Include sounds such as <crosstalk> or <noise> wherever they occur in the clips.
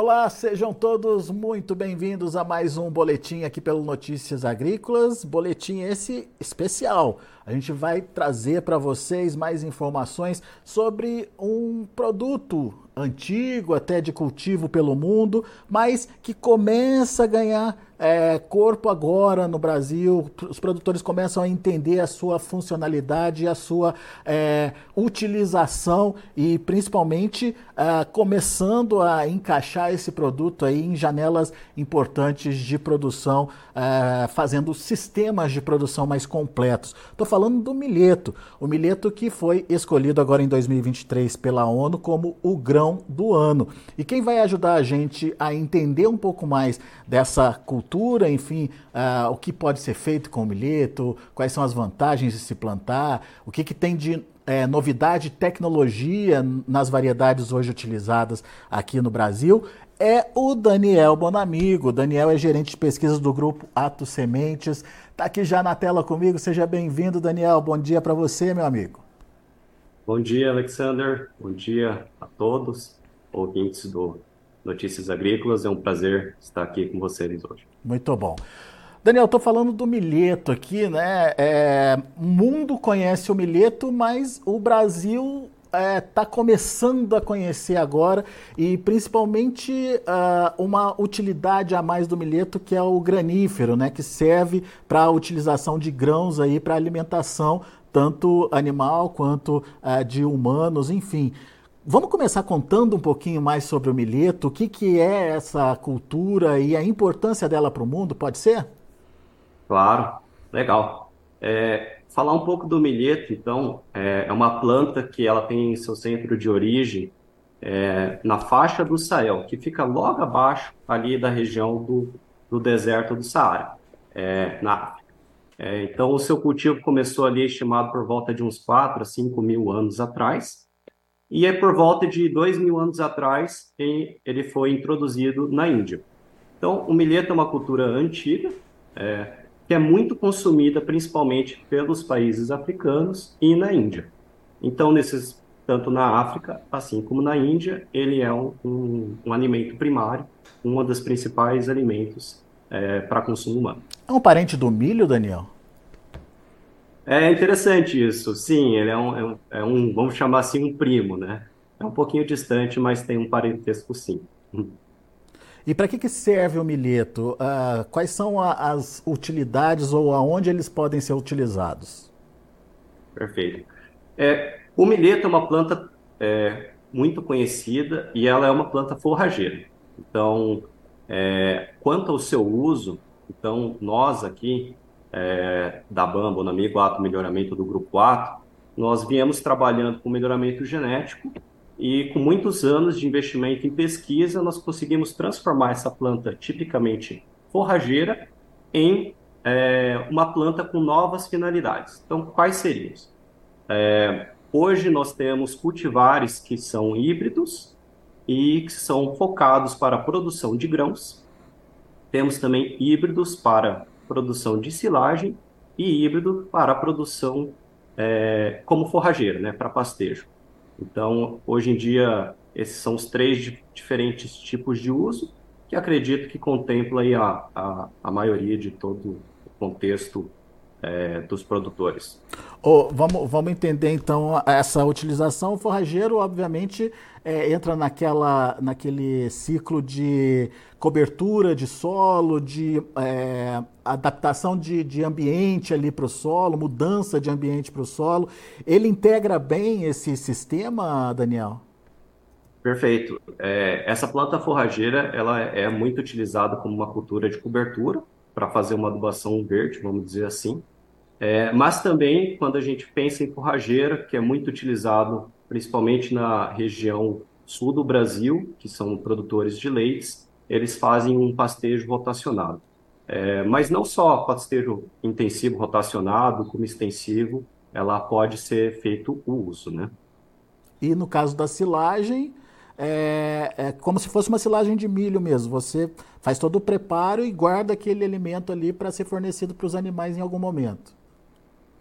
Olá, sejam todos muito bem-vindos a mais um boletim aqui pelo Notícias Agrícolas. Boletim esse especial. A gente vai trazer para vocês mais informações sobre um produto antigo, até de cultivo pelo mundo, mas que começa a ganhar é, corpo agora no Brasil. Os produtores começam a entender a sua funcionalidade, a sua é, utilização e principalmente é, começando a encaixar esse produto aí em janelas importantes de produção, é, fazendo sistemas de produção mais completos. Estou falando do milheto, o milheto que foi escolhido agora em 2023 pela ONU como o grão do ano. E quem vai ajudar a gente a entender um pouco mais dessa cultura cultura, enfim, uh, o que pode ser feito com o milheto, quais são as vantagens de se plantar, o que, que tem de é, novidade, tecnologia nas variedades hoje utilizadas aqui no Brasil, é o Daniel Bonamigo. Daniel é gerente de pesquisas do grupo Atos Sementes. Está aqui já na tela comigo. Seja bem-vindo, Daniel. Bom dia para você, meu amigo. Bom dia, Alexander. Bom dia a todos, ouvintes do Notícias Agrícolas. É um prazer estar aqui com vocês hoje. Muito bom. Daniel, estou falando do milheto aqui, né? É, o mundo conhece o milheto, mas o Brasil está é, tá começando a conhecer agora e principalmente uh, uma utilidade a mais do milheto que é o granífero, né, que serve para a utilização de grãos aí para alimentação tanto animal quanto uh, de humanos, enfim. Vamos começar contando um pouquinho mais sobre o milheto, o que, que é essa cultura e a importância dela para o mundo, pode ser? Claro, legal. É, falar um pouco do milheto, então, é, é, uma planta que ela tem seu centro de origem é, na faixa do Sahel, que fica logo abaixo ali da região do, do deserto do Saara, é, na África. É, então, o seu cultivo começou ali estimado por volta de uns 4 a 5 mil anos atrás, e é por volta de dois mil anos atrás que ele foi introduzido na Índia. Então, o milheto é uma cultura antiga, é, que é muito consumida principalmente pelos países africanos e na Índia. Então, nesses, tanto na África, assim como na Índia, ele é um, um, um alimento primário, um dos principais alimentos é, para consumo humano. É um parente do milho, Daniel? É interessante isso. Sim, ele é um, é um, é um, vamos chamar assim, um primo, né? É um pouquinho distante, mas tem um parentesco sim. E para que, que serve o milheto? Uh, quais são a, as utilidades ou aonde eles podem ser utilizados? Perfeito. É, o milheto é uma planta é, muito conhecida e ela é uma planta forrageira. Então, é, quanto ao seu uso, então nós aqui é, da Bamba, no amigo Ato Melhoramento do Grupo Ato, nós viemos trabalhando com melhoramento genético e com muitos anos de investimento em pesquisa, nós conseguimos transformar essa planta tipicamente forrageira em é, uma planta com novas finalidades. Então, quais seriam? É, hoje nós temos cultivares que são híbridos e que são focados para a produção de grãos. Temos também híbridos para produção de silagem e híbrido para a produção é, como forrageira, né, para pastejo. Então, hoje em dia, esses são os três diferentes tipos de uso, que acredito que contempla a, a, a maioria de todo o contexto é, dos produtores. Oh, vamos, vamos entender então essa utilização. O forrageiro, obviamente, é, entra naquela, naquele ciclo de cobertura de solo, de é, adaptação de, de ambiente ali para o solo, mudança de ambiente para o solo. Ele integra bem esse sistema, Daniel? Perfeito. É, essa planta forrageira ela é muito utilizada como uma cultura de cobertura para fazer uma adubação verde, vamos dizer assim. É, mas também quando a gente pensa em forrageira, que é muito utilizado principalmente na região sul do Brasil, que são produtores de leites, eles fazem um pastejo rotacionado. É, mas não só pastejo intensivo rotacionado, como extensivo, ela pode ser feito o uso, né? E no caso da silagem, é, é, como se fosse uma silagem de milho mesmo. Você faz todo o preparo e guarda aquele alimento ali para ser fornecido para os animais em algum momento.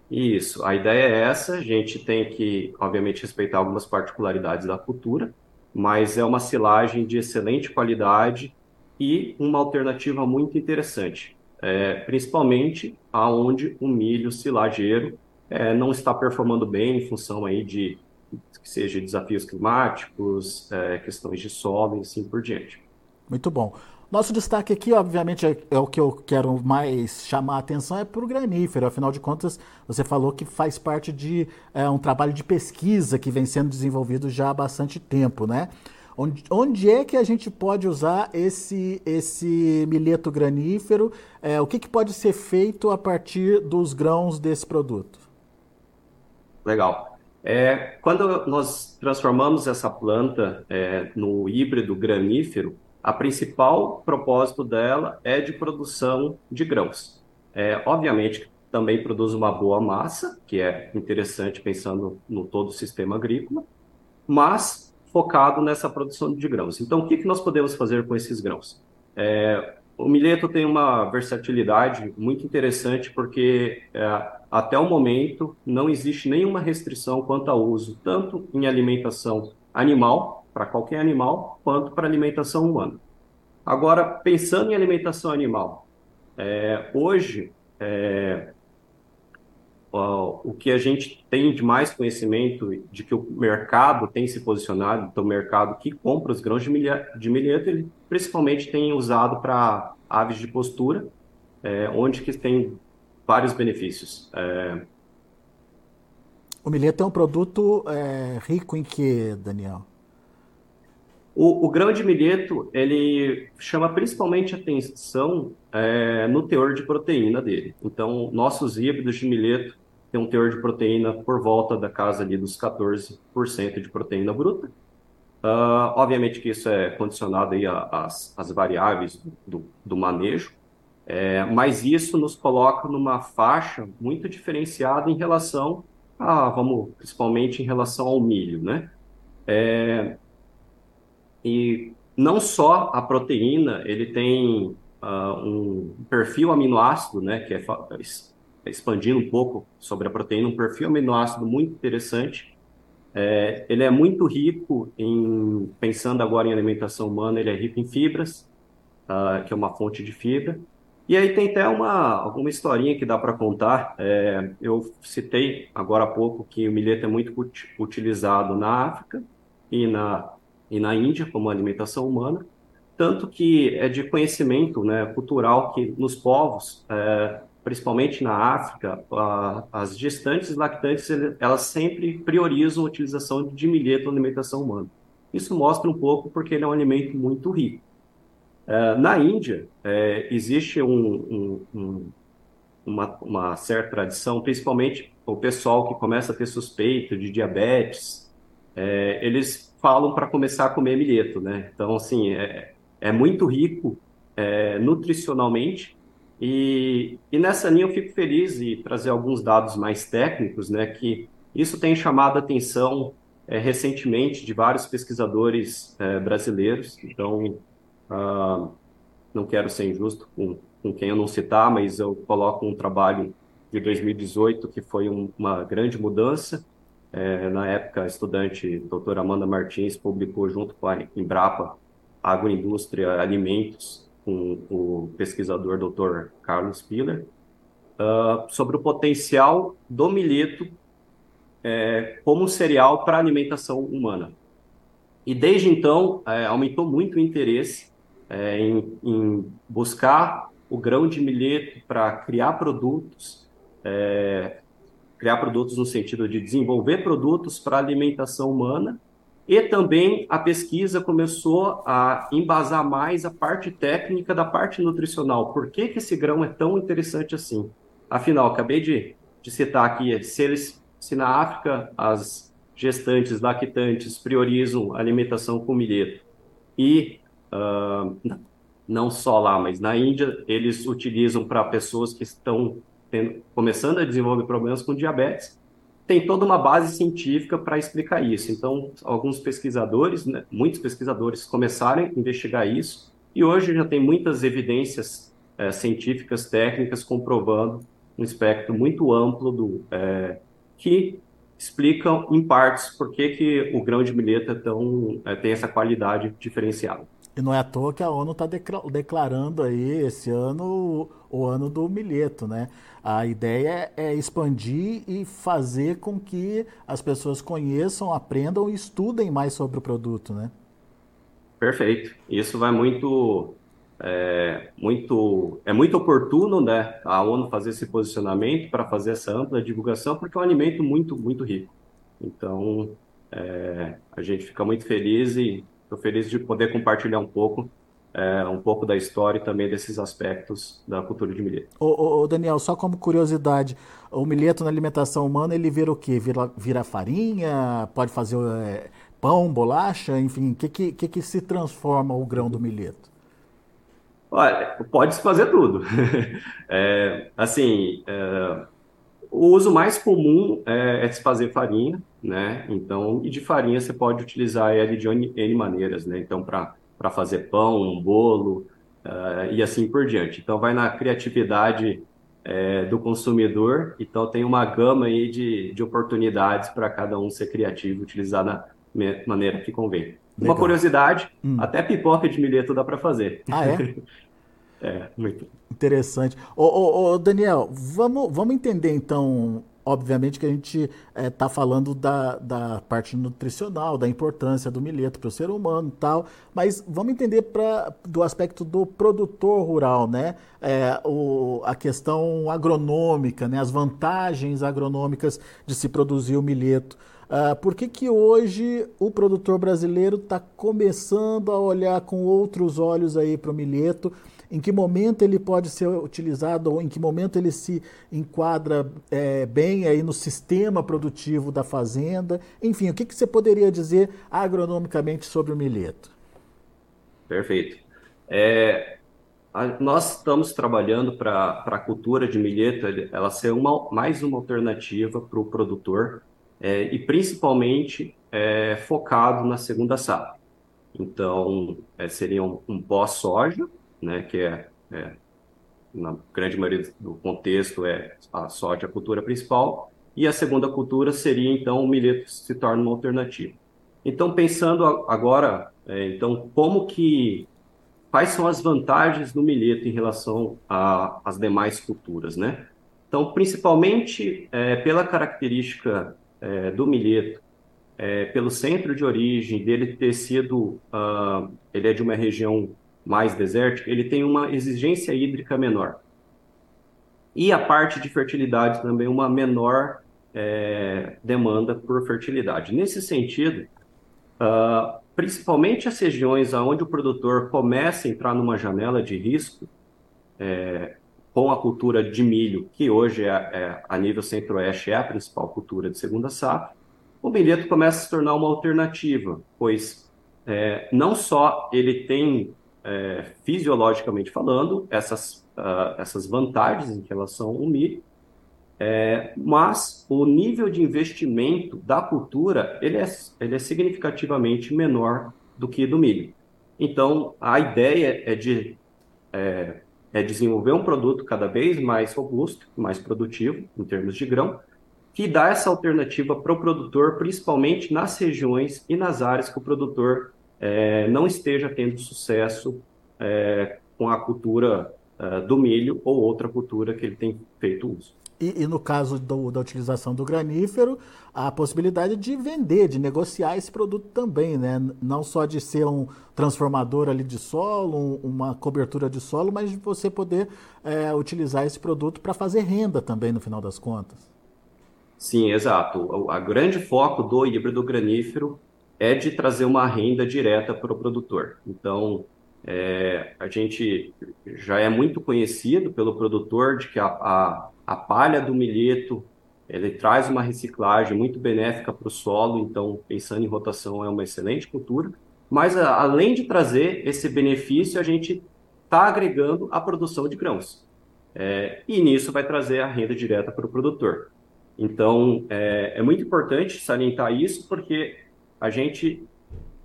Isso, a ideia é essa. A gente tem que, obviamente, respeitar algumas particularidades da cultura, mas é uma silagem de excelente qualidade e uma alternativa muito interessante, é, principalmente aonde o milho silageiro é, não está performando bem em função aí de que seja desafios climáticos, é, questões de solo e assim por diante. Muito bom. Nosso destaque aqui, obviamente, é, é, o que eu quero mais chamar a atenção é para o granífero. Afinal de contas, você falou que faz parte de é, um trabalho de pesquisa que vem sendo desenvolvido já há bastante tempo, né? Onde, onde é que a gente pode usar esse, esse milheto granífero? É, o que, que pode ser feito a partir dos grãos desse produto? Legal. É, quando nós transformamos essa planta é, no híbrido granífero, a principal propósito dela é de produção de grãos. É, obviamente, também produz uma boa massa, que é interessante pensando no todo o sistema agrícola, mas focado nessa produção de grãos. Então, o que, que nós podemos fazer com esses grãos? É, o milheto tem uma versatilidade muito interessante porque é, até o momento não existe nenhuma restrição quanto ao uso, tanto em alimentação animal para qualquer animal, quanto para alimentação humana. Agora, pensando em alimentação animal, é, hoje, é, o que a gente tem de mais conhecimento de que o mercado tem se posicionado, então o mercado que compra os grãos de, milheto, de milheto ele principalmente tem usado para aves de postura, é, onde que tem vários benefícios. É, o milheto é um produto é, rico em que, Daniel? O, o grão de milheto, ele chama principalmente atenção é, no teor de proteína dele. Então, nossos híbridos de milheto têm um teor de proteína por volta da casa ali dos 14% de proteína bruta. Uh, obviamente que isso é condicionado aí às, às variáveis do, do manejo, é, mas isso nos coloca numa faixa muito diferenciada em relação a, vamos, principalmente em relação ao milho, né? É, e não só a proteína, ele tem uh, um perfil aminoácido, né, que é expandindo um pouco sobre a proteína, um perfil aminoácido muito interessante. É, ele é muito rico em, pensando agora em alimentação humana, ele é rico em fibras, uh, que é uma fonte de fibra. E aí tem até uma, alguma historinha que dá para contar. É, eu citei agora há pouco que o milheto é muito utilizado na África e na e na Índia como alimentação humana, tanto que é de conhecimento né, cultural que nos povos, é, principalmente na África, a, as gestantes lactantes elas sempre priorizam a utilização de milheto na alimentação humana. Isso mostra um pouco porque ele é um alimento muito rico. É, na Índia, é, existe um, um, um, uma, uma certa tradição, principalmente o pessoal que começa a ter suspeito de diabetes, é, eles falam para começar a comer milheto, né? Então, assim, é, é muito rico é, nutricionalmente e, e nessa linha eu fico feliz de trazer alguns dados mais técnicos, né? Que isso tem chamado a atenção é, recentemente de vários pesquisadores é, brasileiros. Então, ah, não quero ser injusto com, com quem eu não citar, mas eu coloco um trabalho de 2018 que foi um, uma grande mudança é, na época, a estudante doutora Amanda Martins publicou junto com a Embrapa Agroindústria Alimentos, com o pesquisador doutor Carlos Piller, uh, sobre o potencial do milheto é, como cereal para alimentação humana. E desde então, é, aumentou muito o interesse é, em, em, buscar o grão de milheto para criar produtos é, criar produtos no sentido de desenvolver produtos para alimentação humana, e também a pesquisa começou a embasar mais a parte técnica da parte nutricional. Por que, que esse grão é tão interessante assim? Afinal, acabei de, de citar aqui, se, eles, se na África as gestantes, lactantes priorizam alimentação com milheto e uh, não só lá, mas na Índia eles utilizam para pessoas que estão tendo, começando a desenvolver problemas com diabetes, tem toda uma base científica para explicar isso. Então, alguns pesquisadores, né, muitos pesquisadores começaram a investigar isso, e hoje já tem muitas evidências é, científicas, técnicas, comprovando um espectro muito amplo do é, que explicam em partes por que, que o grão de milheto é tão, é, tem essa qualidade diferenciada. E não é à toa que a ONU está declarando aí esse ano o ano do milheto, né? A ideia é expandir e fazer com que as pessoas conheçam, aprendam e estudem mais sobre o produto, né? Perfeito. Isso vai muito, é, muito, é muito oportuno, né? A ONU fazer esse posicionamento para fazer essa ampla divulgação, porque é um alimento muito, muito rico. Então, é, a gente fica muito feliz e Estou feliz de poder compartilhar um pouco, é, um pouco da história e também desses aspectos da cultura de milheto. Ô, ô, Daniel, só como curiosidade, o milheto na alimentação humana ele vira o quê? Vira, vira farinha? Pode fazer é, pão, bolacha? Enfim, o que, que, que, se transforma o grão do milheto? Olha, pode se fazer tudo. <laughs> é, assim, é, o uso mais comum é, é se fazer farinha, né? Então, e de farinha você pode utilizar ela de N maneiras, né? Então, para fazer pão, um bolo uh, e assim por diante. Então, vai na criatividade é, do consumidor. Então, tem uma gama aí de, de oportunidades para cada um ser criativo, utilizar da maneira que convém. Legal. Uma curiosidade, hum. até pipoca de milheto dá para fazer. Ah, é? <laughs> é, muito. Interessante. Ô, ô, ô, Daniel, vamos, vamos entender então obviamente que a gente está é, falando da, da parte nutricional, da importância do milheto para o ser humano e tal, mas vamos entender pra, do aspecto do produtor rural, né? É, o, a questão agronômica, né? as vantagens agronômicas de se produzir o milheto. Uh, por que, que hoje o produtor brasileiro está começando a olhar com outros olhos aí para o milheto? Em que momento ele pode ser utilizado ou em que momento ele se enquadra é, bem aí no sistema produtivo da fazenda. Enfim, o que, que você poderia dizer agronomicamente sobre o milheto? Perfeito. É, a, nós estamos trabalhando para a cultura de milheto ela ser uma, mais uma alternativa para o produtor é, e principalmente é, focado na segunda safra. Então, é, seria um, um pós-soja, né, que é, é, na grande maioria do contexto é a soja a cultura principal, e a segunda cultura seria então o milheto se torna uma alternativa. Então pensando agora, é, então como que quais são as vantagens do milheto em relação às demais culturas, né? Então principalmente é, pela característica é, do milheto, é, pelo centro de origem dele ter sido, uh, ele é de uma região mais desértica, ele tem uma exigência hídrica menor. E a parte de fertilidade também uma menor é, demanda por fertilidade. Nesse sentido, uh, principalmente as regiões onde o produtor começa a entrar numa janela de risco, é, com a cultura de milho, que hoje é, é a nível centro-oeste é a principal cultura de segunda safra, o milheto começa a se tornar uma alternativa, pois é, não só ele tem é, fisiologicamente falando, essas, uh, essas vantagens em relação ao milho, é, mas o nível de investimento da cultura ele é, ele é significativamente menor do que do milho. Então, a ideia é de é, é desenvolver um produto cada vez mais robusto, mais produtivo em termos de grão, que dá essa alternativa para o produtor, principalmente nas regiões e nas áreas que o produtor é, não esteja tendo sucesso é, com a cultura é, do milho ou outra cultura que ele tem feito uso. E, e no caso do, da utilização do granífero, a possibilidade de vender, de negociar esse produto também, né? Não só de ser um transformador ali de solo, um, uma cobertura de solo, mas de você poder é, utilizar esse produto para fazer renda também, no final das contas. Sim, exato. O a grande foco do híbrido granífero é de trazer uma renda direta para o produtor. Então, é, a gente já é muito conhecido pelo produtor de que a, a, a palha do milheto ele traz uma reciclagem muito benéfica para o solo, então pensando em rotação é uma excelente cultura. Mas a, além de trazer esse benefício, a gente está agregando a produção de grãos. É, e nisso vai trazer a renda direta para o produtor. Então, é, é muito importante salientar isso, porque a gente,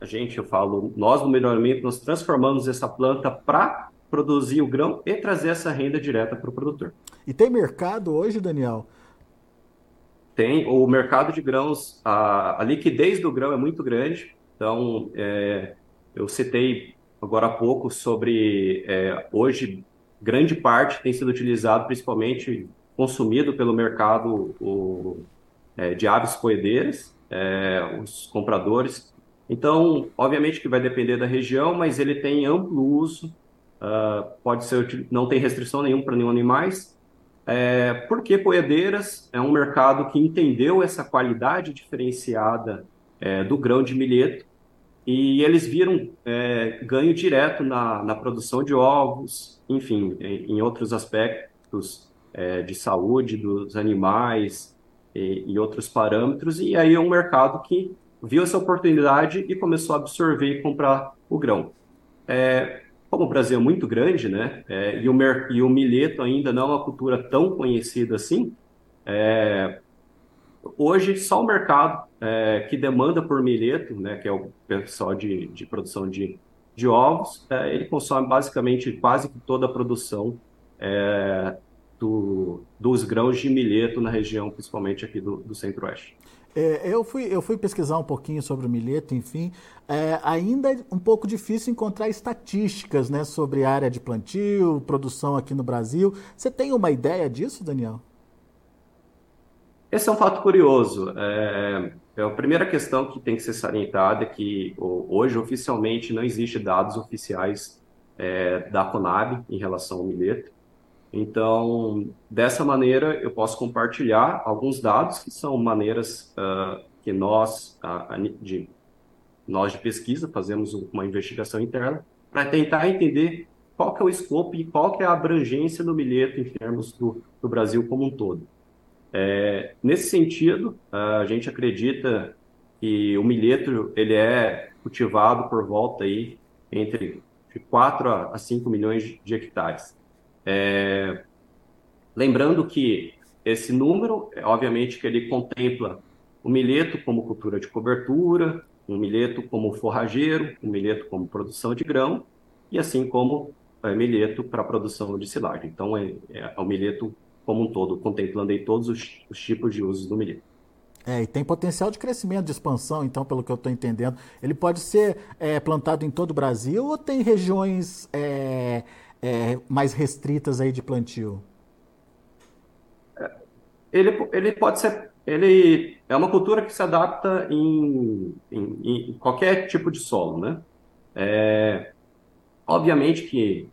a gente, eu falo, nós no melhoramento, nós transformamos essa planta para produzir o grão e trazer essa renda direta para o produtor. E tem mercado hoje, Daniel? Tem. O mercado de grãos, a, a liquidez do grão é muito grande. Então, é, eu citei agora há pouco sobre é, hoje grande parte tem sido utilizado principalmente consumido pelo mercado o, é, de aves poedeiras, é, os compradores. Então, obviamente que vai depender da região, mas ele tem amplo uso, uh, pode ser não tem restrição nenhuma para nenhum animais, é, porque poedeiras é um mercado que entendeu essa qualidade diferenciada é, do grão de milheto e eles viram é, ganho direto na, na produção de ovos, enfim, em, em outros aspectos é, de saúde dos animais e, e, outros parâmetros. E aí é um mercado que viu essa oportunidade e começou a absorver e comprar o grão. É, como o Brasil é muito grande, né, é, e, o e o milheto ainda não é uma cultura tão conhecida assim, é, hoje só o mercado é, que demanda por milheto, né, que é o pessoal de, de produção de, de ovos, é, ele consome basicamente quase toda a produção é, do, dos grãos de milheto na região, principalmente aqui do, do centro-oeste. É, eu, fui, eu fui pesquisar um pouquinho sobre o milheto, enfim. É, ainda é um pouco difícil encontrar estatísticas né, sobre área de plantio, produção aqui no Brasil. Você tem uma ideia disso, Daniel? Esse é um fato curioso. É, é a primeira questão que tem que ser salientada é que hoje, oficialmente, não existe dados oficiais é, da Conab em relação ao milheto. Então, dessa maneira, eu posso compartilhar alguns dados que são maneiras uh, que nós, uh, de, nós de pesquisa, fazemos uma investigação interna para tentar entender qual que é o escopo e qual que é a abrangência do milheto em termos do, do Brasil como um todo. É, nesse sentido, a gente acredita que o milheto ele é cultivado por volta aí entre de 4 a 5 milhões de hectares. É, lembrando que esse número, obviamente, que ele contempla o milheto como cultura de cobertura, um milheto como forrageiro, um milheto como produção de grão, e assim como é, milheto para produção de silagem. Então, é, é, o milheto como um todo, contemplando aí todos os, os tipos de usos do milheto. É, e tem potencial de crescimento, de expansão, então, pelo que eu estou entendendo. Ele pode ser é, plantado em todo o Brasil ou tem regiões é, é, mais restritas aí de plantio? Ele, ele pode ser. Ele é uma cultura que se adapta em, em, em qualquer tipo de solo, né? É, obviamente que,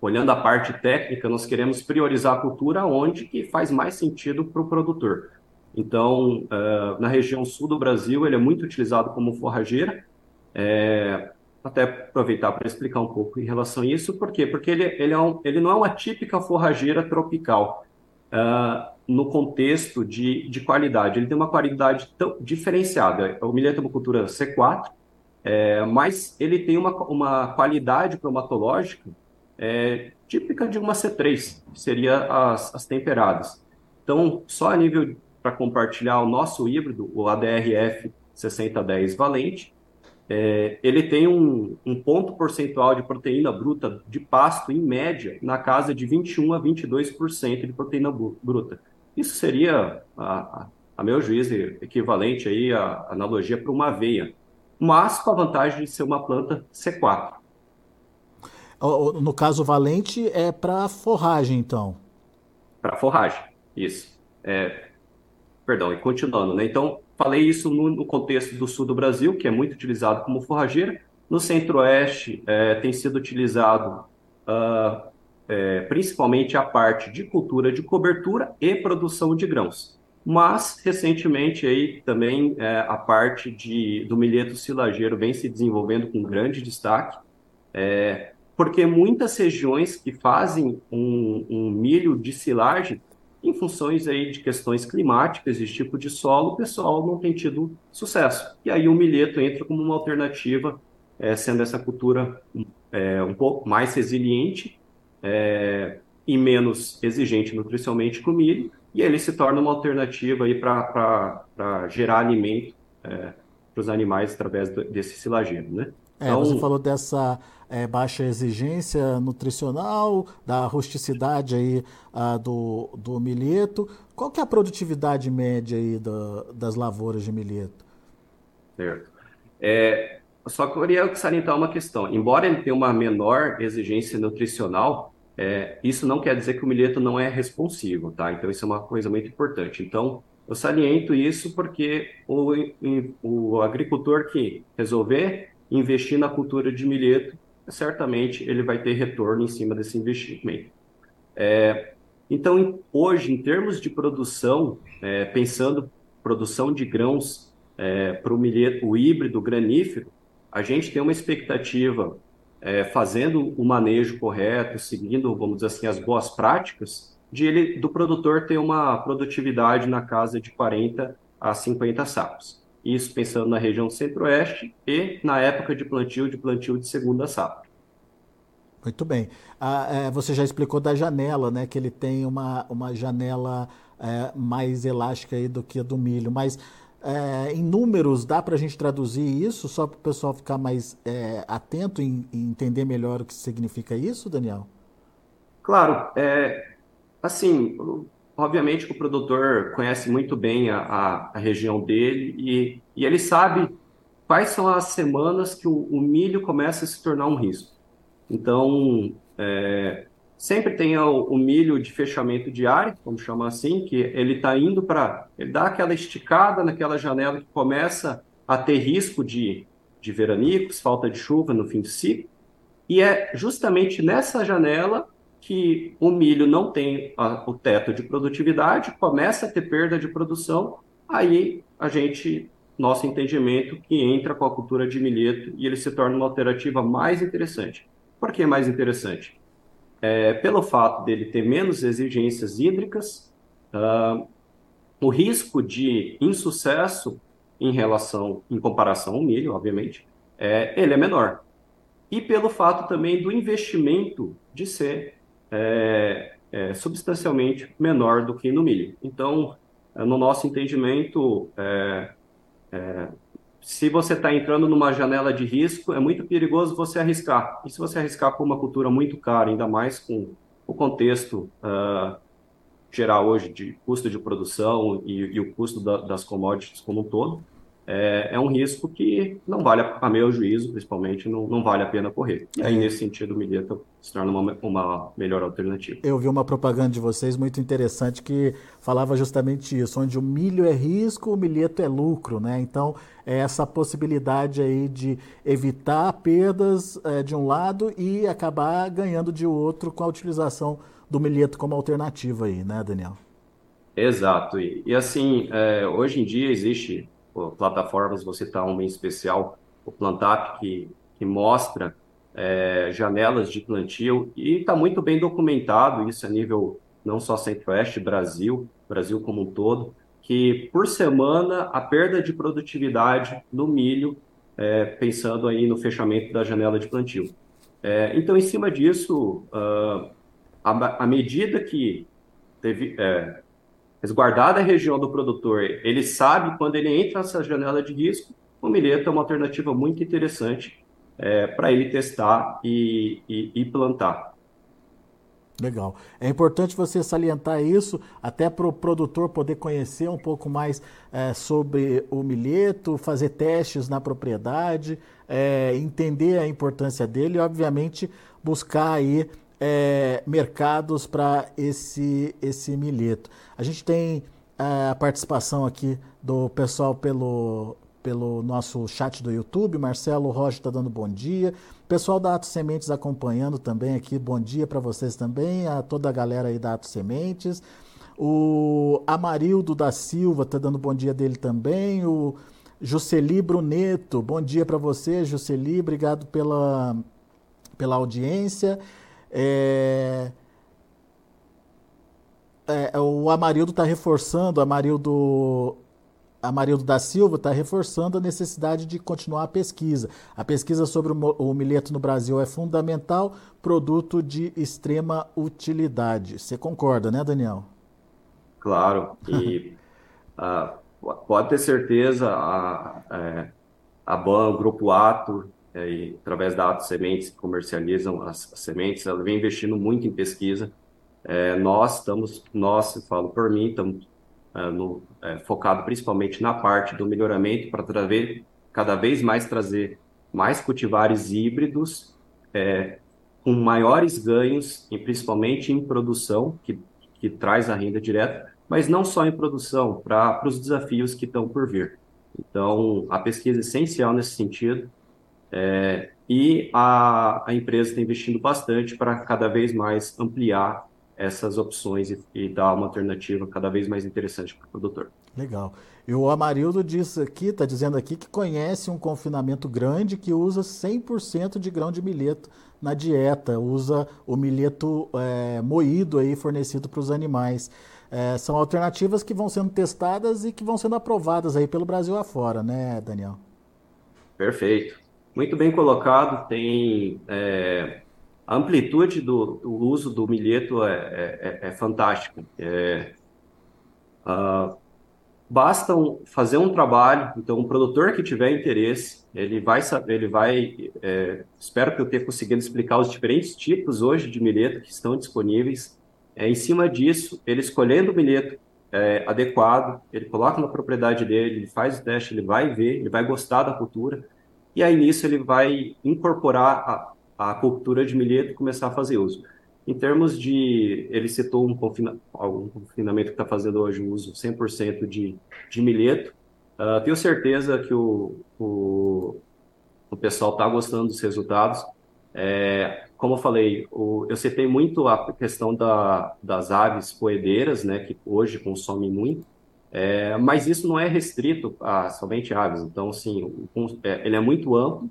olhando a parte técnica, nós queremos priorizar a cultura onde que faz mais sentido para o produtor. Então, uh, na região sul do Brasil, ele é muito utilizado como forrageira. É, até aproveitar para explicar um pouco em relação a isso. Por quê? Porque ele, ele, é um, ele não é uma típica forrageira tropical uh, no contexto de, de qualidade. Ele tem uma qualidade tão diferenciada. O milho é uma cultura C4, é, mas ele tem uma, uma qualidade cromatológica é, típica de uma C3, que seria as, as temperadas. Então, só a nível para compartilhar o nosso híbrido, o ADRF 6010 valente, é, ele tem um, um, ponto percentual de proteína bruta de pasto, em média, na casa de 21 a 22% de proteína bruta. Isso seria, a, a, meu juízo, equivalente aí à analogia para uma aveia, mas com a vantagem de ser uma planta C4. No caso valente, é para forragem, então? Para forragem, isso. É, perdão, e continuando, né? Então, Falei isso no, no, contexto do sul do Brasil, que é muito utilizado como forrageira. No centro-oeste é, tem sido utilizado uh, é, principalmente a parte de cultura de cobertura e produção de grãos. Mas, recentemente, aí, também é, a parte de, do milheto silageiro vem se desenvolvendo com grande destaque, é, porque muitas regiões que fazem um, um milho de silagem em funções aí de questões climáticas e tipo de solo, o pessoal não tem tido sucesso. E aí o milheto entra como uma alternativa, é, sendo essa cultura é, um pouco mais resiliente é, e menos exigente nutricionalmente que o milho, e ele se torna uma alternativa para gerar alimento é, para os animais através desse silageiro, né? É, então, você falou dessa é, baixa exigência nutricional, da rusticidade aí a, do, do milheto. Qual que é a produtividade média aí da, das lavouras de milheto? Certo. É, só queria salientar uma questão. Embora ele tenha uma menor exigência nutricional, é, isso não quer dizer que o milheto não é responsivo, tá? Então isso é uma coisa muito importante. Então eu saliento isso porque o, o agricultor que resolver investir na cultura de milheto, certamente ele vai ter retorno em cima desse investimento. É, então hoje, em termos de produção, é, pensando produção de grãos é, para o milheto, híbrido granífero, a gente tem uma expectativa, é, fazendo o manejo correto, seguindo, vamos dizer assim, as boas práticas, de ele, do produtor ter uma produtividade na casa de 40 a 50 sacos. Isso pensando na região centro-oeste e na época de plantio, de plantio de segunda safra. Muito bem. Ah, é, você já explicou da janela, né? Que ele tem uma, uma janela é, mais elástica aí do que a do milho. Mas é, em números, dá para a gente traduzir isso, só para o pessoal ficar mais é, atento e entender melhor o que significa isso, Daniel? Claro. É, assim, obviamente que o produtor conhece muito bem a, a, a região dele e, e, ele sabe quais são as semanas que o, o milho começa a se tornar um risco. Então, é, Sempre tem o, o, milho de fechamento diário, vamos chamar assim, que ele está indo para. Ele dá aquela esticada naquela janela que começa a ter risco de, de veranicos, falta de chuva no fim de ciclo. E é justamente nessa janela que o milho não tem a, o teto de produtividade, começa a ter perda de produção, aí a gente, nosso entendimento, que entra com a cultura de milheto e ele se torna uma alternativa mais interessante. Por que mais interessante? é, pelo fato dele ter menos exigências hídricas, uh, o risco de insucesso em relação, em comparação ao milho, obviamente, é, ele é menor. E pelo fato também do investimento de ser é, é, substancialmente menor do que no milho. Então, no nosso entendimento, é, é, se você está entrando numa janela de risco, é muito perigoso você arriscar. E se você arriscar com uma cultura muito cara, ainda mais com o contexto uh, geral hoje de custo de produção e, e o custo da, das commodities como um todo, é, é, um risco que não vale, a, meu juízo, principalmente, não, não vale a pena correr. E aí, é. nesse sentido, o milheta se torna uma, uma melhor alternativa. Eu vi uma propaganda de vocês muito interessante que falava justamente isso, onde o milho é risco, o milheto é lucro, né? Então, é essa possibilidade aí de evitar perdas é, de um lado e acabar ganhando de outro com a utilização do milheto como alternativa aí, né, Daniel? Exato. E, e assim, é, hoje em dia existe plataformas, você está um em especial, o Plantap, que, que mostra é, janelas de plantio e está muito bem documentado isso a nível não só Centro-Oeste, Brasil, Brasil como um todo, que por semana a perda de produtividade no milho, é, pensando aí no fechamento da janela de plantio. É, então, em cima disso, uh, a, a, medida que teve, é, resguardada a região do produtor, ele sabe quando ele entra nessa janela de risco, o milheto é uma alternativa muito interessante é, para ele testar e, e, e plantar. Legal. É importante você salientar isso, até para o produtor poder conhecer um pouco mais é, sobre o milheto, fazer testes na propriedade, é, entender a importância dele e, obviamente, buscar aí é, mercados para esse, esse milheto. A gente tem é, a participação aqui do pessoal pelo, pelo nosso chat do YouTube. Marcelo Rocha está dando bom dia. Pessoal da Ato Sementes acompanhando também aqui. Bom dia para vocês também, a toda a galera aí da Ato Sementes. O Amarildo da Silva está dando bom dia dele também. O Jusceli Bruneto, bom dia para você, Jusceli. Obrigado pela, pela audiência. É, é, o Amarildo está reforçando, Amarildo, Amarildo da Silva está reforçando a necessidade de continuar a pesquisa. A pesquisa sobre o, o milheto no Brasil é fundamental, produto de extrema utilidade. Você concorda, né, Daniel? Claro. E uh, <laughs> pode ter certeza, a, é, a BAN, o Grupo Ato, é, e, através da Atos Sementes, que comercializam as, as, sementes, ela vem investindo muito em pesquisa. É, nós estamos, nós, falo por mim, estamos é, no, é, focado principalmente na parte do melhoramento para trazer cada vez mais trazer mais cultivares híbridos é, com maiores ganhos, e principalmente em produção, que, que traz a renda direta, mas não só em produção, para os desafios que estão por vir. Então, a pesquisa é essencial nesse sentido, é, e a, a empresa está investindo bastante para cada vez mais ampliar essas opções e, e dar uma alternativa cada vez mais interessante para o produtor. Legal. E o Amarildo diz aqui, está dizendo aqui que conhece um confinamento grande que usa 100% de grão de milheto na dieta, usa o milheto é, moído aí fornecido para os animais. É, são alternativas que vão sendo testadas e que vão sendo aprovadas aí pelo Brasil afora, né, Daniel? Perfeito. Muito bem colocado. Tem é, a amplitude do, do, uso do milheto é, é, é, é fantástica. Uh, basta um, fazer um trabalho. Então, um produtor que tiver interesse, ele vai saber, ele vai. É, espero que eu tenha conseguido explicar os diferentes tipos hoje de milheto que estão disponíveis. É, em cima disso, ele escolhendo o milheto adequado, ele coloca na propriedade dele, ele faz o teste, ele vai ver, ele vai gostar da cultura. E aí nisso ele vai incorporar a, a cultura de milheto e começar a fazer uso. Em termos de, ele citou um, confina, um confinamento que está fazendo hoje o uso 100% de, de milheto. Uh, tenho certeza que o, o, o pessoal está gostando dos resultados. É, como eu falei, o, eu citei muito a questão da, das aves poedeiras, né, que hoje consomem muito, é, mas isso não é restrito a somente aves. Então, o, é, ele é muito amplo.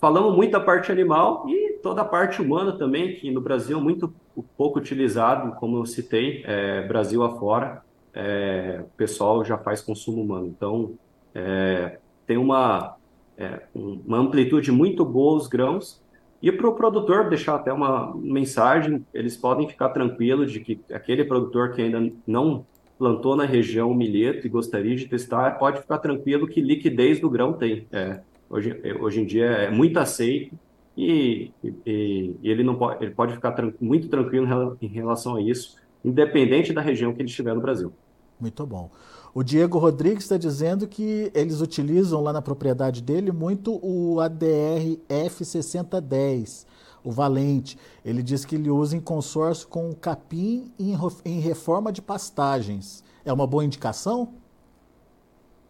Falamos muito da parte animal e toda a parte humana também, que no Brasil é muito pouco utilizado, como eu citei, é, Brasil afora, é, o pessoal já faz consumo humano. Então, é, tem uma, é, uma amplitude muito boa os grãos. E para o produtor, deixar até uma mensagem, eles podem ficar tranquilos de que aquele produtor que ainda não plantou na região milheto e gostaria de testar, pode ficar tranquilo que liquidez do grão tem. É, hoje, hoje em dia é muito aceito, e, e, e ele não pode, ele pode ficar tran muito tranquilo em relação a isso, independente da região que ele estiver no Brasil. Muito bom. O Diego Rodrigues está dizendo que eles utilizam lá na propriedade dele muito o ADR F6010, o Valente. Ele diz que ele usa em consórcio com o capim em, reforma de pastagens. É uma boa indicação?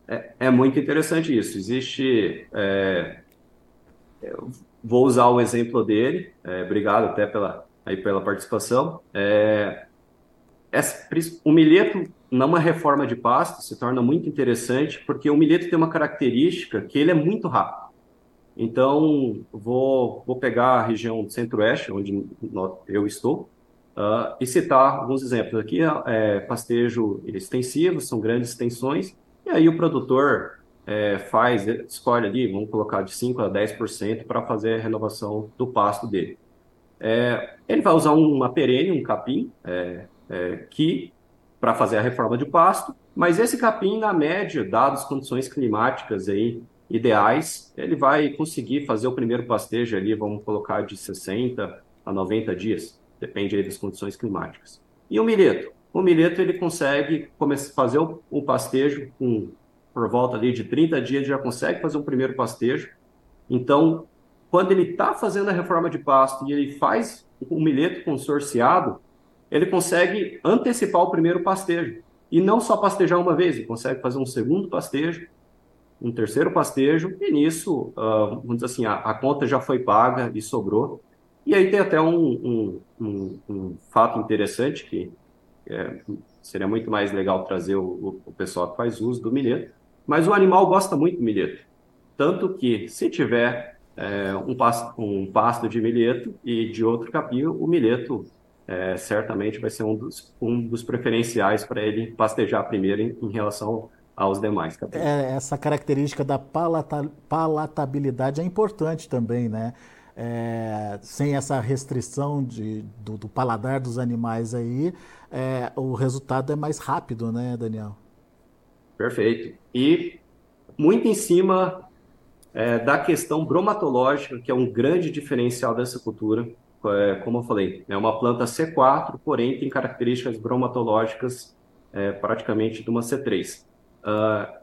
É, é muito interessante isso. Existe. É, vou usar o exemplo dele. É, obrigado até pela, aí pela participação. É, o milheto, numa reforma de pasto, se torna muito interessante, porque o milheto tem uma característica que ele é muito rápido. Então, vou, vou pegar a região centro-oeste, onde eu estou, uh, e citar alguns exemplos. Aqui é pastejo extensivo, são grandes extensões, e aí o produtor é, faz, escolhe ali, vamos colocar de 5% a 10% para fazer a renovação do pasto dele. É, ele vai usar uma perene, um capim, é, é que para fazer a reforma de pasto, mas esse capim, na média, dadas as condições climáticas aí ideais, ele vai conseguir fazer o primeiro pastejo ali, vamos colocar de 60 a 90 dias, depende das condições climáticas. E o milheto? O milheto ele consegue fazer o pastejo com por volta ali de 30 dias, já consegue fazer um primeiro pastejo. Então, quando ele está fazendo a reforma de pasto e ele faz o milheto consorciado, ele consegue antecipar o primeiro pastejo. E não só pastejar uma vez, ele consegue fazer um segundo pastejo, um terceiro pastejo, e nisso, uh, vamos dizer assim, a, a, conta já foi paga e sobrou. E aí tem até um, um, um, um fato interessante que é, seria muito mais legal trazer o, o, pessoal que faz uso do milheto, mas o animal gosta muito do milheto. Tanto que, se tiver é, um, pasto, um, pasto, de milheto e de outro capim, o milheto é, certamente vai ser um dos, um dos preferenciais para ele pastejar primeiro em, em relação aos demais capins. É, essa característica da palata, palatabilidade é importante também, né? É, sem essa restrição de, do, do, paladar dos animais aí, é, o resultado é mais rápido, né, Daniel? Perfeito. E muito em cima é, da questão bromatológica, que é um grande diferencial dessa cultura. É, como eu falei, é uma planta C4, porém tem características bromatológicas é, praticamente de uma C3. Uh, ah,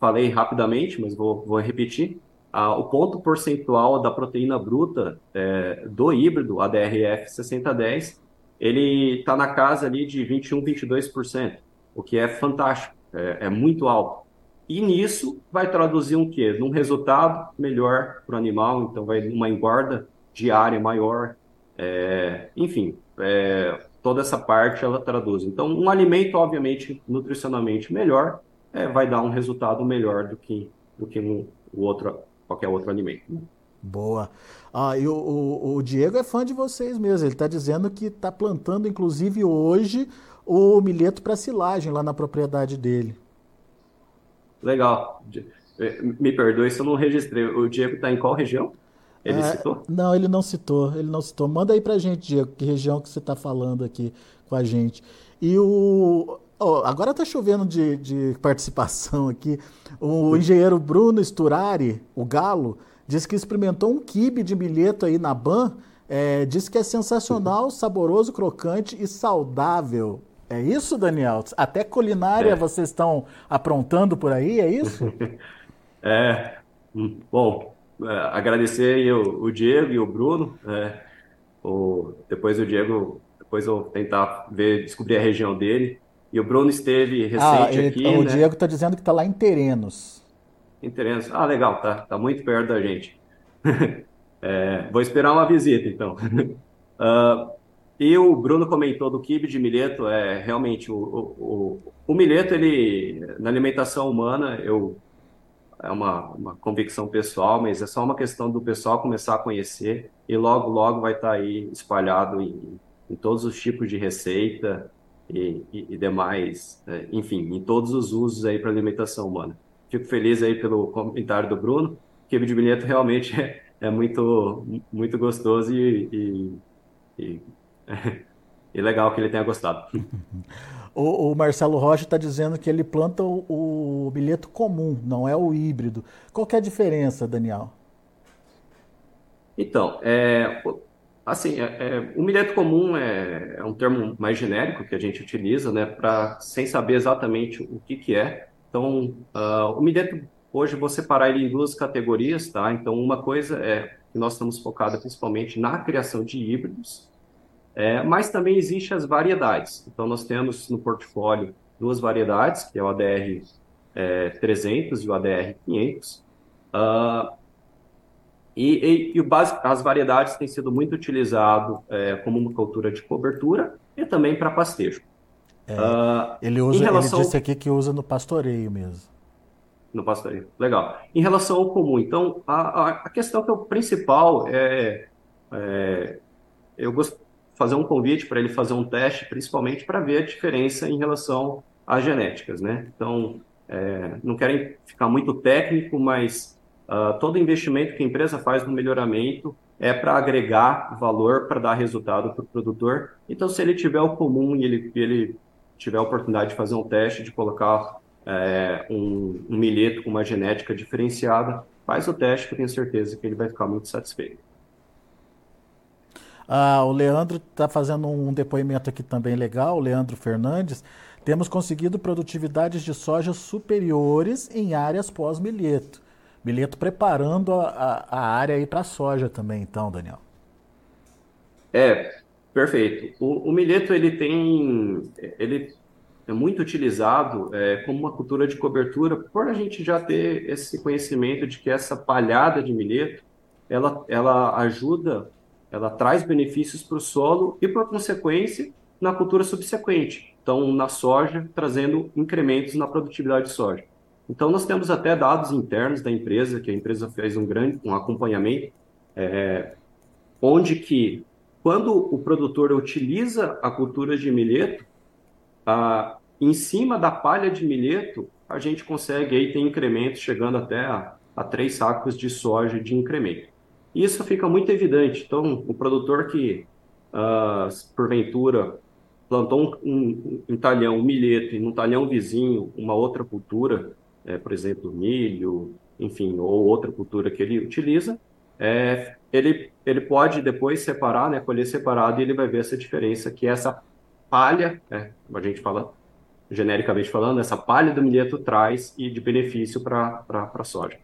falei rapidamente, mas vou, vou repetir. Uh, o ponto percentual da proteína bruta é, do híbrido ADRF 6010, ele está na casa ali de 21, 22%, o que é fantástico, é, é muito alto. E nisso vai traduzir um quê? Num resultado melhor para o animal, então vai uma engorda diária maior, é, enfim, é, toda essa parte ela traduz. Então, um alimento, obviamente, nutricionalmente melhor, é, vai dar um resultado melhor do que, do que um, o outro, qualquer outro alimento. Né? Boa. Ah, e o, o, o, Diego é fã de vocês mesmo. Ele está dizendo que está plantando, inclusive hoje, o milheto para silagem lá na propriedade dele. Legal. Eh, me perdoe se eu não registrei. O Diego está em qual região? Ele é, citou? Não, ele não citou. Ele não citou. Manda aí para gente, Diego, que região que você está falando aqui com a gente. E o. Oh, agora está chovendo de, de, participação aqui. O engenheiro Bruno Sturari, o Galo, disse que experimentou um quibe de milheto aí na BAN. É, disse que é sensacional, <laughs> saboroso, crocante e saudável. É isso, Daniel? Até culinária é. vocês estão aprontando por aí, é isso? <laughs> é. Bom, é, agradecer o, o, Diego e o Bruno. É, o, depois o Diego, depois eu tentar ver, descobrir a região dele. E o Bruno esteve recente ah, ele, aqui. O né? Diego está dizendo que está lá em Terenos. Em Terenos. Ah, legal, tá, tá muito perto da gente. <laughs> é, vou esperar uma visita, então. uh, <laughs> E o Bruno comentou do quibe de milheto, é realmente o, o, o, milheto, ele, na alimentação humana, eu, é uma, uma convicção pessoal, mas é só uma questão do pessoal começar a conhecer e logo, logo vai estar aí espalhado em, em todos os tipos de receita e, e, e demais, é, enfim, em todos os usos aí para alimentação humana. Fico feliz aí pelo comentário do Bruno, quibe de milheto realmente é, é muito, muito gostoso e, e e <laughs> legal que ele tenha gostado. <laughs> O, o Marcelo Rocha está dizendo que ele planta o, o, bilheto comum, não é o híbrido. Qual é a diferença, Daniel? Então, é, assim, é, é, o milheto comum é, é, um termo mais genérico que a gente utiliza, né, para sem saber exatamente o que, que é. Então, uh, o milheto hoje vou separar ele em duas categorias, tá? Então, uma coisa é que nós estamos focados principalmente na criação de híbridos, é, mas também existem as variedades. Então, nós temos no portfólio duas variedades, que é o ADR é, 300 e o ADR 500. Uh, e, e, e base, as variedades têm sido muito utilizado é, como uma cultura de cobertura e também para pastejo. É, uh, ele, usa, relação... ele disse aqui que usa no pastoreio mesmo. No pastoreio, legal. Em relação ao comum, então, a, a questão que é o principal é, é eu gosto, fazer um convite para ele fazer um teste, principalmente para ver a diferença em relação às genéticas, né? Então, é, não querem ficar muito técnico, mas uh, todo investimento que a empresa faz no melhoramento é para agregar valor, para dar resultado para o produtor. Então, se ele tiver o comum e ele, ele tiver a oportunidade de fazer um teste, de colocar é, um, um milheto com uma genética diferenciada, faz o teste que eu tenho certeza que ele vai ficar muito satisfeito. Ah, o Leandro está fazendo um depoimento aqui também legal, o Leandro Fernandes. Temos conseguido produtividades de soja superiores em áreas pós-milheto. Milheto preparando a, a, a área aí para a soja também, então, Daniel. É, perfeito. O, o, milheto ele tem, ele é muito utilizado é, como uma cultura de cobertura, por a gente já ter esse conhecimento de que essa palhada de milheto, ela, ela ajuda ela traz benefícios para o solo e, por consequência, na cultura subsequente. Então, na soja, trazendo incrementos na produtividade de soja. Então, nós temos até dados internos da empresa, que a empresa fez um grande um acompanhamento, é, onde que, quando o produtor utiliza a cultura de milheto, em cima da palha de milheto, a gente consegue aí ter incrementos chegando até a, a três sacos de soja de incremento. Isso fica muito evidente. Então, o produtor que, uh, porventura, plantou um, um, um, talhão, um milheto, e num talhão vizinho, uma outra cultura, é, por exemplo, milho, enfim, ou outra cultura que ele utiliza, é, ele, ele pode depois separar, né, colher separado, e ele vai ver essa diferença, que é essa palha, né, a gente fala, genericamente falando, essa palha do milheto traz e de benefício para a soja.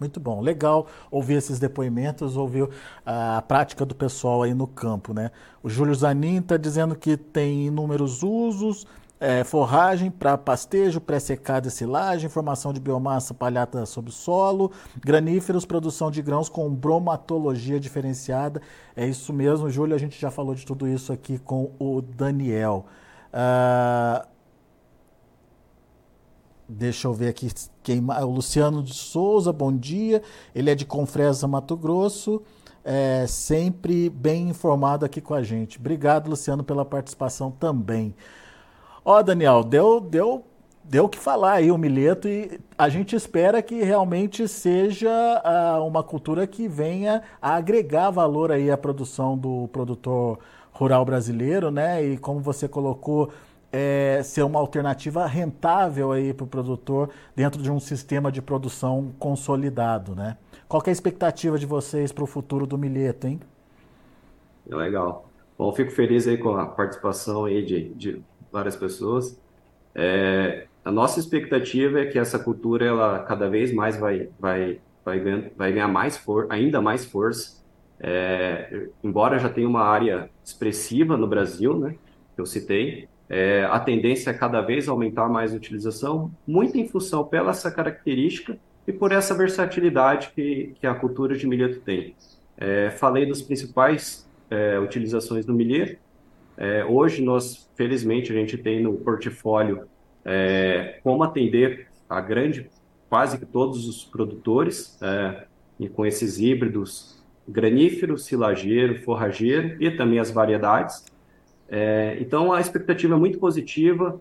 Muito bom, legal ouvir esses depoimentos, ouvir a prática do pessoal aí no campo, né? O Júlio Zanin está dizendo que tem inúmeros usos, é, forragem para pastejo, pré-secada e silagem, formação de biomassa palhata sob solo, graníferos, produção de grãos com bromatologia diferenciada. É isso mesmo, Júlio, a gente já falou de tudo isso aqui com o Daniel. Uh, Deixa eu ver aqui quem o Luciano de Souza, bom dia. Ele é de Confresa, Mato Grosso. É, sempre bem informado aqui com a gente. Obrigado, Luciano, pela participação também. Ó, Daniel, deu deu deu que falar aí o milheto e a gente espera que realmente seja uh, uma cultura que venha a agregar valor aí à produção do produtor rural brasileiro, né? E como você colocou, é, ser uma alternativa rentável aí para o produtor dentro de um sistema de produção consolidado, né? Qual é a expectativa de vocês para o futuro do milheto, hein? Legal. Bom, fico feliz aí com a participação aí de, de várias pessoas. É, a nossa expectativa é que essa cultura ela cada vez mais vai vai vai, ganhar, vai ganhar mais for, ainda mais força. É, embora já tenha uma área expressiva no Brasil, né? Que eu citei, é, a tendência é cada vez aumentar mais a utilização, muito em função pela essa característica e por essa versatilidade que, que a cultura de milheto tem. É, falei das principais é, utilizações do milheto. É, hoje, nós, felizmente, a gente tem no portfólio é, como atender a grande, quase que todos os produtores, é, e com esses híbridos granífero, silageiro, forrageiro e também as variedades. É, então a expectativa é muito positiva,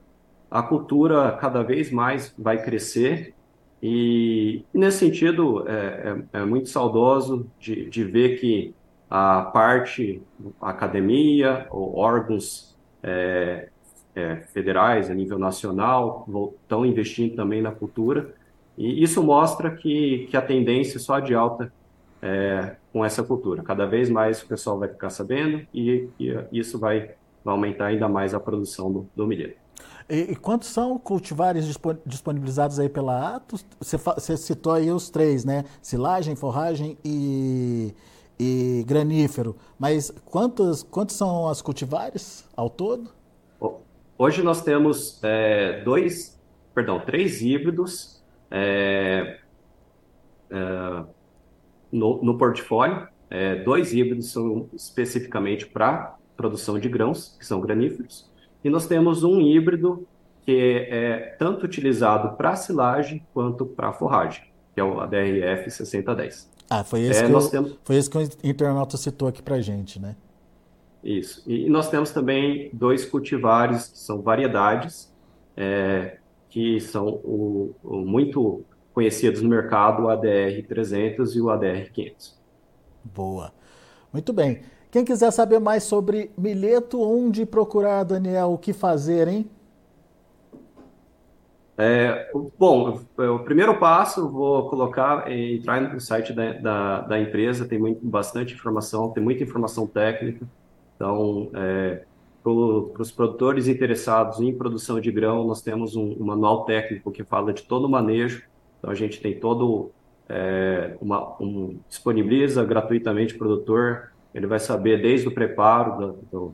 a cultura cada vez mais vai crescer e, nesse sentido é, é, é muito saudoso de, de, ver que a parte a academia ou órgãos é, é, federais a nível nacional estão investindo também na cultura e isso mostra que, que a tendência só de alta é, com essa cultura. Cada vez mais o pessoal vai ficar sabendo e, e isso vai vai aumentar ainda mais a produção do, do. E, e, quantos são cultivares disponibilizados aí pela Atos? Você, você, citou aí os três, né? Silagem, forragem e, e granífero. Mas quantos, quantos são as cultivares ao todo? Hoje nós temos é, dois, perdão, três híbridos é, é, no, no portfólio. É, dois híbridos são especificamente para produção de grãos, que são graníferos, e nós temos um híbrido que é tanto utilizado para silagem quanto para forragem, que é o ADRF 6010. Ah, foi esse, é, que, eu, temos... foi esse que o internauta citou aqui para gente, né? Isso. E nós temos também dois cultivares, que são variedades, é, que são o, o muito conhecidos no mercado, o ADR 300 e o ADR 500. Boa. Muito bem. Quem quiser saber mais sobre milheto, onde procurar, Daniel, o que fazer, hein? É, bom, o primeiro passo, vou colocar, é entrar no site da, da, da, empresa, tem muito, bastante informação, tem muita informação técnica. Então, é, para os produtores interessados em produção de grão, nós temos um, um, manual técnico que fala de todo o manejo. Então, a gente tem todo, é, uma, um, disponibiliza gratuitamente o produtor ele vai saber desde o preparo do, do,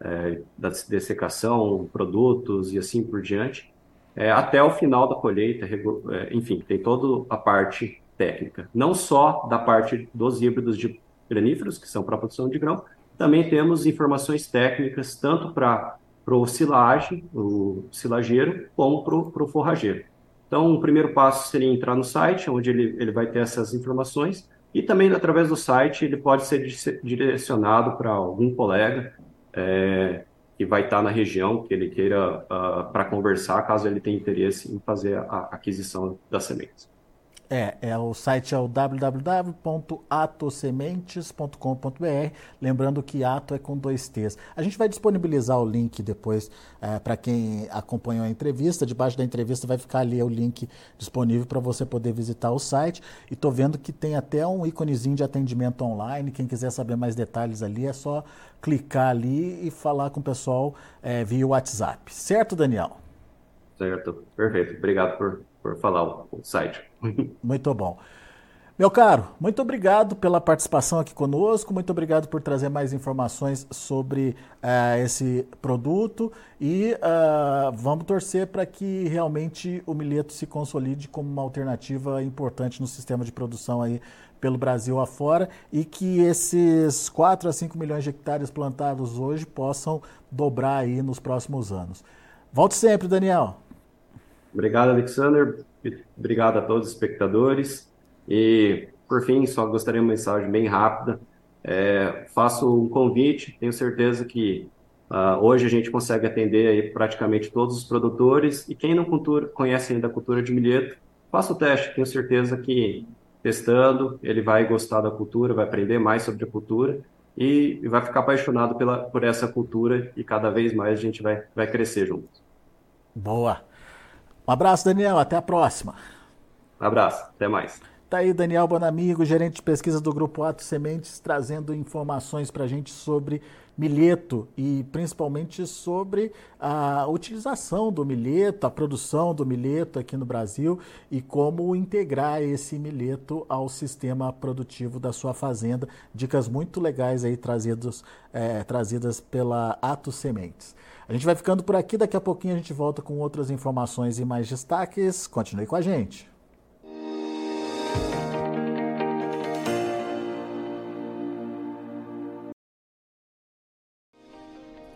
é, da dessecação, produtos e assim por diante, é, até o final da colheita, é, enfim, tem toda a parte técnica. Não só da parte dos híbridos de graníferos, que são para produção de grão, também temos informações técnicas tanto para o silagem, o silageiro, como para o forrageiro. Então, o primeiro passo seria entrar no site, onde ele, ele vai ter essas informações, e também, através do site, ele pode ser direcionado para algum colega é, que vai estar na região, que ele queira uh, para conversar, caso ele tenha interesse em fazer a aquisição das sementes. É, é o site é o www.atosementes.com.br. Lembrando que ato é com dois T's. A gente vai disponibilizar o link depois é, para quem acompanhou a entrevista. Debaixo da entrevista vai ficar ali o link disponível para você poder visitar o site. E tô vendo que tem até um íconezinho de atendimento online. Quem quiser saber mais detalhes ali é só clicar ali e falar com o pessoal é, via WhatsApp. Certo, Daniel? Certo, perfeito. Obrigado por, por falar o, site. Muito bom. Meu caro, muito obrigado pela participação aqui conosco, muito obrigado por trazer mais informações sobre uh, esse produto e uh, vamos torcer para que realmente o milheto se consolide como uma alternativa importante no sistema de produção aí pelo Brasil afora e que esses 4 a 5 milhões de hectares plantados hoje possam dobrar aí nos próximos anos. Volte sempre, Daniel. Obrigado, Alexander. Obrigado a todos os espectadores. E, por fim, só gostaria de uma mensagem bem rápida. É, faço um convite, tenho certeza que uh, hoje a gente consegue atender aí praticamente todos os produtores e quem não cultura, conhece ainda a cultura de milheto, faça o teste, tenho certeza que testando ele vai gostar da cultura, vai aprender mais sobre a cultura e, e vai ficar apaixonado pela, por essa cultura e cada vez mais a gente vai, vai crescer juntos. Boa! Um abraço, Daniel. Até a próxima. Um abraço. Até mais. Tá aí Daniel Bonamigo, gerente de pesquisa do Grupo Ato Sementes, trazendo informações para a gente sobre milheto e principalmente sobre a utilização do milheto, a produção do milheto aqui no Brasil e como integrar esse milheto ao sistema produtivo da sua fazenda. Dicas muito legais aí trazidas, é, trazidas pela Ato Sementes. A gente vai ficando por aqui, daqui a pouquinho a gente volta com outras informações e mais destaques. Continue com a gente.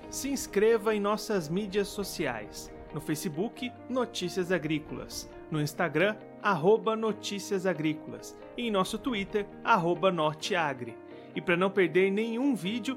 Se inscreva em nossas mídias sociais. No Facebook, Notícias Agrícolas. No Instagram, arroba Notícias Agrícolas. E em nosso Twitter, arroba Norteagri. E para não perder nenhum vídeo,